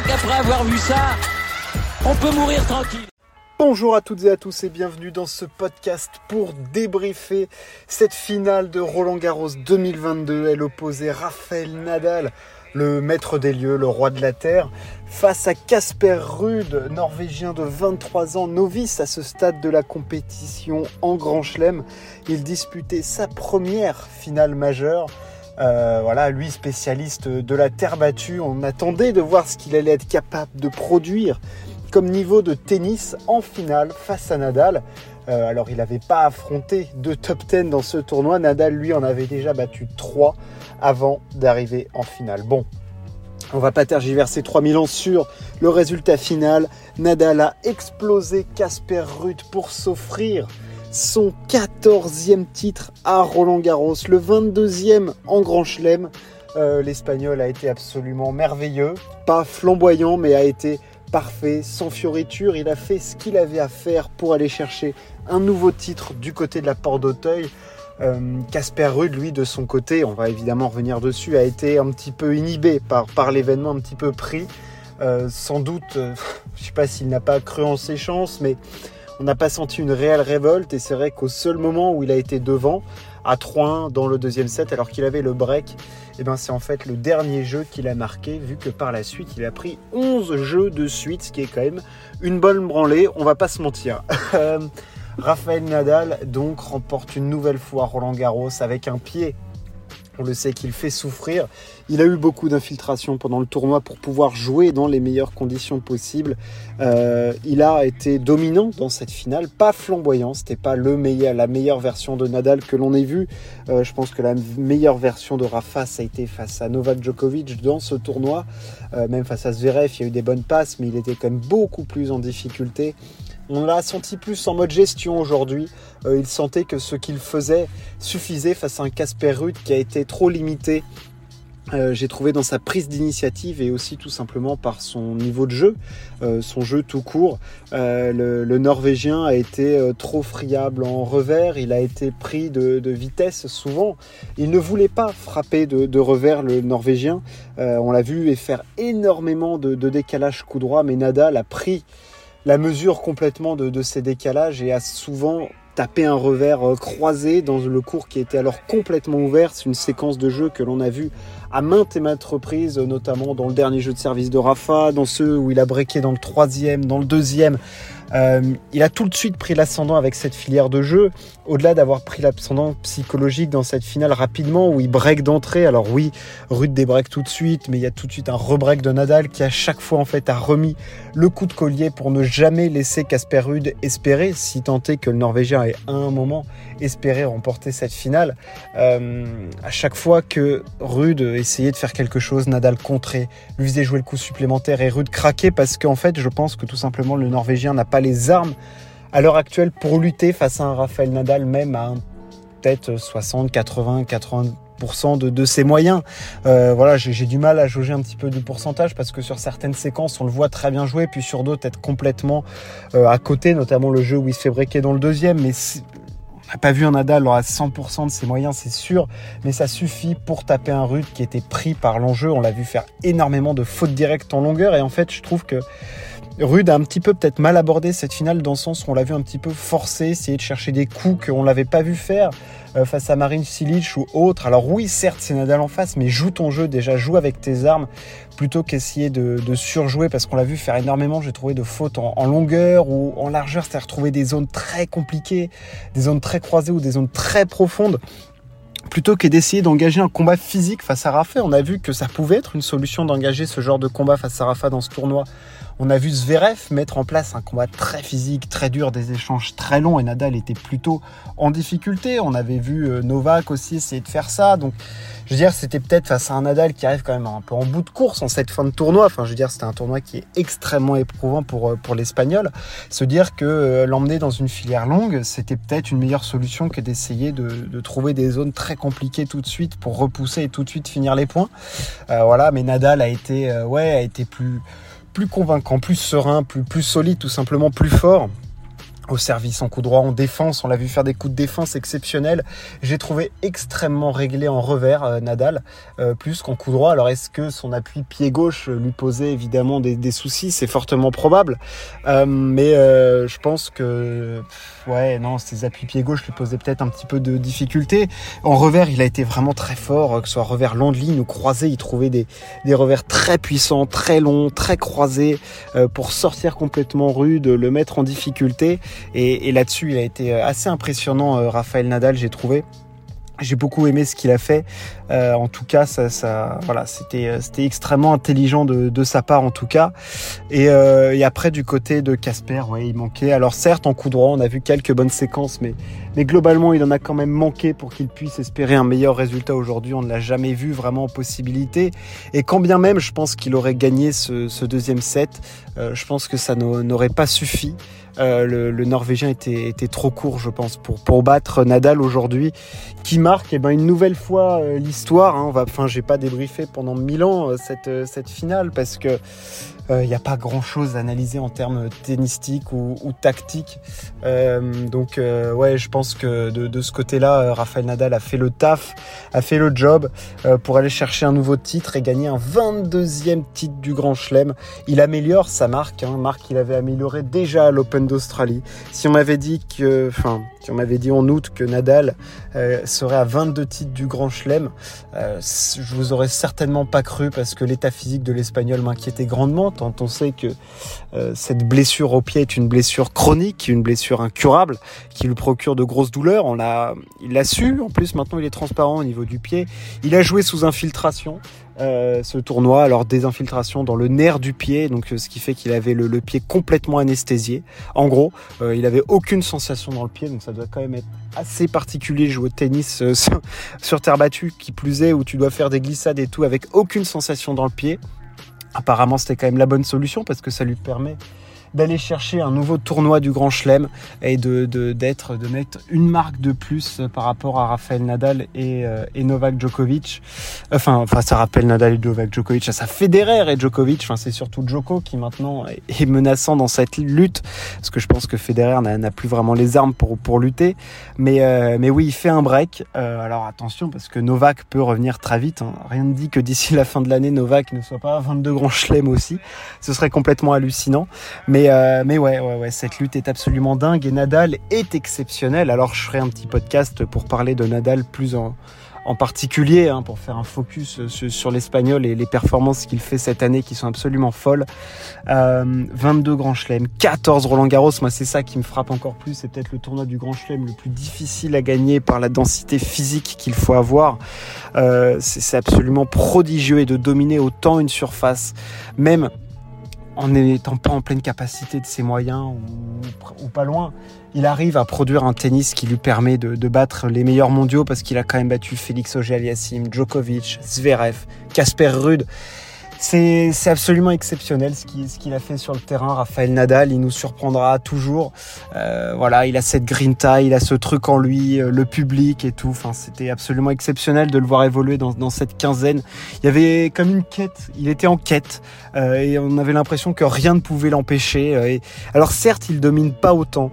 crois qu'après avoir vu ça, on peut mourir tranquille. Bonjour à toutes et à tous et bienvenue dans ce podcast pour débriefer cette finale de Roland Garros 2022. Elle opposait Raphaël Nadal, le maître des lieux, le roi de la terre, face à Casper Ruud, norvégien de 23 ans, novice à ce stade de la compétition en Grand Chelem. Il disputait sa première finale majeure. Euh, voilà, lui spécialiste de la terre battue, on attendait de voir ce qu'il allait être capable de produire comme niveau de tennis en finale face à Nadal. Euh, alors il n'avait pas affronté de top 10 dans ce tournoi. Nadal lui en avait déjà battu 3 avant d'arriver en finale. Bon, on va pas tergiverser 3000 ans sur le résultat final. Nadal a explosé Casper Ruth pour s'offrir son 14e titre à Roland Garros, le 22e en Grand Chelem. Euh, L'Espagnol a été absolument merveilleux, pas flamboyant, mais a été parfait, sans fioriture. Il a fait ce qu'il avait à faire pour aller chercher un nouveau titre du côté de la Porte d'Auteuil. Euh, Casper Ruud, lui, de son côté, on va évidemment revenir dessus, a été un petit peu inhibé par, par l'événement, un petit peu pris. Euh, sans doute, je ne sais pas s'il n'a pas cru en ses chances, mais on n'a pas senti une réelle révolte et c'est vrai qu'au seul moment où il a été devant, à 3-1 dans le deuxième set, alors qu'il avait le break, eh ben c'est en fait le dernier jeu qu'il a marqué, vu que par la suite il a pris 11 jeux de suite, ce qui est quand même une bonne branlée, on va pas se mentir. Euh, Raphaël Nadal donc remporte une nouvelle fois Roland Garros avec un pied on le sait qu'il fait souffrir. Il a eu beaucoup d'infiltration pendant le tournoi pour pouvoir jouer dans les meilleures conditions possibles. Euh, il a été dominant dans cette finale, pas flamboyant. C'était pas le meilleur, la meilleure version de Nadal que l'on ait vu. Euh, je pense que la meilleure version de Rafa, ça a été face à Novak Djokovic dans ce tournoi. Euh, même face à Zverev, il y a eu des bonnes passes, mais il était quand même beaucoup plus en difficulté. On l'a senti plus en mode gestion aujourd'hui. Euh, il sentait que ce qu'il faisait suffisait face à un Casper Ruud qui a été trop limité. Euh, j'ai trouvé dans sa prise d'initiative et aussi tout simplement par son niveau de jeu, euh, son jeu tout court. Le, Norvégien a été trop friable en revers, il a été pris de, vitesse souvent. Il ne voulait pas frapper de, revers le Norvégien. on l'a vu et faire énormément de, décalage coup droit, mais Nadal a pris la mesure complètement de, ces décalages et a souvent tapé un revers euh, croisé dans le cours qui était alors complètement ouvert. C'est une séquence de jeu que l'on a vu à maintes et maintes reprises, notamment dans le dernier jeu de service de Rafa, dans ceux où il a breaké dans le troisième, dans le deuxième. Euh, il a tout de suite pris l'ascendant avec cette filière de jeu, au-delà d'avoir pris l'ascendant psychologique dans cette finale rapidement où il break d'entrée. Alors oui, Rude débreak tout de suite, mais il y a tout de suite un rebreak de Nadal qui à chaque fois en fait a remis le coup de collier pour ne jamais laisser Casper Rude espérer, si tant est que le Norvégien ait à un moment espéré remporter cette finale. Euh, à chaque fois que Rude essayait de faire quelque chose, Nadal contrait, lui faisait jouer le coup supplémentaire et Rude craquait parce qu'en fait je pense que tout simplement le Norvégien n'a pas les armes à l'heure actuelle pour lutter face à un Rafael Nadal, même à peut-être 60, 80, 80 de, de, ses moyens. Euh, voilà, j'ai du mal à jauger un petit peu du pourcentage parce que sur certaines séquences, on le voit très bien jouer, puis sur d'autres, être complètement euh, à côté, notamment le jeu où il se fait breaker dans le deuxième. Mais n'a pas vu un Nadal à 100% de ses moyens, c'est sûr, mais ça suffit pour taper un Rude qui était pris par l'enjeu. On l'a vu faire énormément de fautes directes en longueur, et en fait, je trouve que Rude a un petit peu peut-être mal abordé cette finale dans le sens où on l'a vu un petit peu forcer, essayer de chercher des coups qu'on l'avait pas vu faire euh, face à Marine Silic ou autre. Alors oui, certes, c'est Nadal en face, mais joue ton jeu déjà, joue avec tes armes plutôt qu'essayer de, surjouer parce qu'on l'a vu faire énormément, j'ai trouvé de fautes en, en, longueur ou en largeur, c'est-à-dire trouver des zones très compliquées, des zones très croisées ou des zones très profondes plutôt que d'essayer d'engager un combat physique face à Rafa. On a vu que ça pouvait être une solution d'engager ce genre de combat face à Rafa dans ce tournoi on a vu Zverev mettre en place un combat très physique, très dur, des échanges très longs et Nadal était plutôt en difficulté. On avait vu euh, Novak aussi essayer de faire ça. Donc, je veux dire, c'était peut-être face à un Nadal qui arrive quand même un peu en bout de course en cette fin de tournoi. Enfin, je veux dire, c'était un tournoi qui est extrêmement éprouvant pour, euh, pour l'Espagnol. Se dire que euh, l'emmener dans une filière longue, c'était peut-être une meilleure solution que d'essayer de, trouver des zones très compliquées tout de suite pour repousser et tout de suite finir les points. voilà, mais Nadal a a été plus plus convaincant, plus serein, plus, solide, tout simplement plus fort. Au service en coup droit, en défense. On l'a vu faire des coups de défense exceptionnels. J'ai trouvé extrêmement réglé en revers euh, Nadal, euh, plus qu'en coup droit. Alors est-ce que son appui pied gauche lui posait évidemment des, soucis? C'est fortement probable. Euh, mais je pense que ouais, non, ses appuis pied gauche lui posaient peut-être un petit peu de difficulté. En revers, il a été vraiment très fort, que ce soit revers long de ligne ou croisé. Il trouvait des, des revers très puissants, très longs, très croisés pour sortir complètement rude, le mettre en difficulté. Et, là-dessus, il a été euh, assez impressionnant, euh, Raphaël Nadal, j'ai trouvé. J'ai beaucoup aimé ce qu'il a fait. Euh, en tout cas, ça, voilà, c'était c'était extrêmement intelligent de, sa part en tout cas. Et, et après du côté de Casper, ouais, il manquait. Alors certes, en coup droit, on a vu quelques bonnes séquences, mais mais globalement, il en a quand même manqué pour qu'il puisse espérer un meilleur résultat aujourd'hui. On ne l'a jamais vu vraiment en possibilité. Et quand bien même, je pense qu'il aurait gagné ce, deuxième set, je pense que ça n'aurait pas suffi. Euh, le, Norvégien était, trop court, je pense, pour, pour battre Nadal aujourd'hui, qui marque eh ben, une nouvelle fois euh, l'histoire. Hein. Enfin, j'ai pas débriefé pendant mille ans euh, cette, cette finale parce que il euh, n'y a pas grand chose à analyser en termes tennistiques ou, ou tactiques. Euh, donc euh, ouais, je pense que de, de ce côté-là, Rafael Nadal a fait le taf, a fait le job pour aller chercher un nouveau titre et gagner un 22e titre du Grand Chelem. Il améliore sa marque, hein, marque qu'il avait améliorée déjà à l'Open d'Australie. Si on m'avait dit que, enfin, si on m'avait dit en août que Nadal serait à 22 titres du Grand Chelem, je vous aurais certainement pas cru parce que l'état physique de l'Espagnol m'inquiétait grandement on sait que euh, cette blessure au pied est une blessure chronique, une blessure incurable, qui lui procure de grosses douleurs. On l'a, il l'a su. En plus, maintenant, il est transparent au niveau du pied. Il a joué sous infiltration. Euh, ce tournoi, alors des infiltrations dans le nerf du pied, donc euh, ce qui fait qu'il avait le, pied complètement anesthésié. En gros, il avait aucune sensation dans le pied, donc ça doit quand même être assez particulier jouer au tennis sur terre battue, qui plus est, où tu dois faire des glissades et tout avec aucune sensation dans le pied. Apparemment, c'était quand même la bonne solution parce que ça lui permet d'aller chercher un nouveau tournoi du Grand Chelem et de, d'être, de, mettre une marque de plus par rapport à Rafael Nadal et, euh, et Novak Djokovic. Enfin, enfin, ça rappelle Nadal et Novak Djokovic, ça Federer et Djokovic. Enfin, c'est surtout Djoko qui maintenant est menaçant dans cette lutte parce que je pense que Federer n'a, plus vraiment les armes pour, pour lutter. Mais, euh, mais oui, il fait un break. Euh, alors attention parce que Novak peut revenir très vite. Hein. Rien ne dit que d'ici la fin de l'année, Novak ne soit pas à 22 grands chelems aussi. Ce serait complètement hallucinant. Mais euh, mais, ouais, ouais, cette lutte est absolument dingue et Nadal est exceptionnel. Alors je ferai un petit podcast pour parler de Nadal plus en, particulier, hein, pour faire un focus sur, l'espagnol et les performances qu'il fait cette année qui sont absolument folles. 22 euh, grands chelems, 14 Roland Garros, moi c'est ça qui me frappe encore plus, c'est peut-être le tournoi du grand chelem le plus difficile à gagner par la densité physique qu'il faut avoir. Euh, c'est absolument prodigieux et de dominer autant une surface, même en n'étant pas en pleine capacité de ses moyens ou, pas loin, il arrive à produire un tennis qui lui permet de, battre les meilleurs mondiaux parce qu'il a quand même battu Félix Auger-Aliassime, Djokovic, Zverev, Casper Ruud. C'est absolument exceptionnel ce qu'il a fait sur le terrain. Raphaël Nadal, il nous surprendra toujours. Euh, voilà, il a cette grinta, il a ce truc en lui, euh, le public et tout. Enfin, c'était absolument exceptionnel de le voir évoluer dans, dans, cette quinzaine. Il y avait comme une quête. Il était en quête euh, et on avait l'impression que rien ne pouvait l'empêcher. alors certes, il domine pas autant.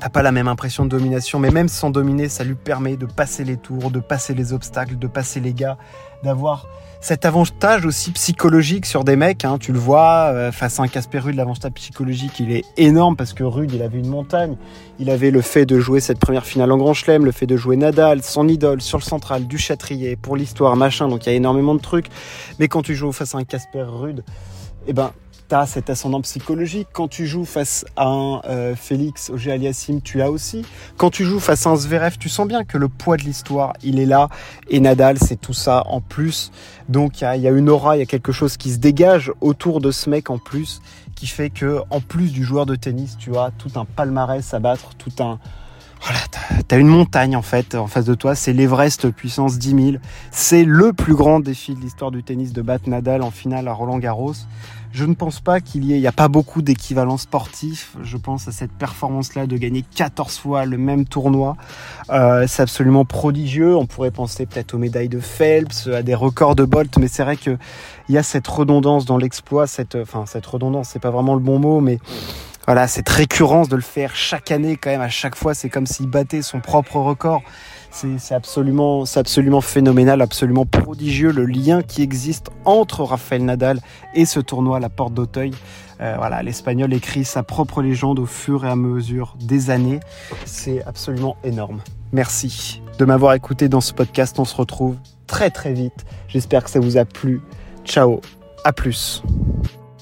T'as pas la même impression de domination, mais même sans dominer, ça lui permet de passer les tours, de passer les obstacles, de passer les gars, d'avoir cet avantage aussi psychologique sur des mecs, hein, tu le vois, euh, face à un Casper Rude, l'avantage psychologique, il est énorme parce que Rude, il avait une montagne. Il avait le fait de jouer cette première finale en Grand Chelem, le fait de jouer Nadal, son idole, sur le central, du Châtrier, pour l'histoire, machin, donc il y a énormément de trucs. Mais quand tu joues face à un Casper Rude, eh ben, tu cet ascendant psychologique. Quand tu joues face à un euh, Félix Auger Aliassime, tu l'as aussi. Quand tu joues face à un Zverev, tu sens bien que le poids de l'histoire, il est là. Et Nadal, c'est tout ça en plus. Donc il y, y a, une aura, il y a quelque chose qui se dégage autour de ce mec en plus, qui fait que en plus du joueur de tennis, tu as tout un palmarès à battre, tout un voilà, t'as une montagne en fait en face de toi, c'est l'Everest puissance 10 000. C'est le plus grand défi de l'histoire du tennis de battre Nadal en finale à Roland Garros. Je ne pense pas qu'il y ait, il n'y a pas beaucoup d'équivalents sportifs. Je pense à cette performance-là de gagner 14 fois le même tournoi. Euh, c'est absolument prodigieux. On pourrait penser peut-être aux médailles de Phelps, à des records de Bolt, mais c'est vrai que il y a cette redondance dans l'exploit, enfin, cette redondance, c'est pas vraiment le bon mot, mais voilà, cette récurrence de le faire chaque année, quand même, à chaque fois, c'est comme s'il battait son propre record. C'est absolument, phénoménal, absolument prodigieux le lien qui existe entre Rafael Nadal et ce tournoi à la Porte d'Auteuil. Euh, voilà, l'Espagnol écrit sa propre légende au fur et à mesure des années. C'est absolument énorme. Merci de m'avoir écouté dans ce podcast. On se retrouve très très vite. J'espère que ça vous a plu. Ciao, à plus.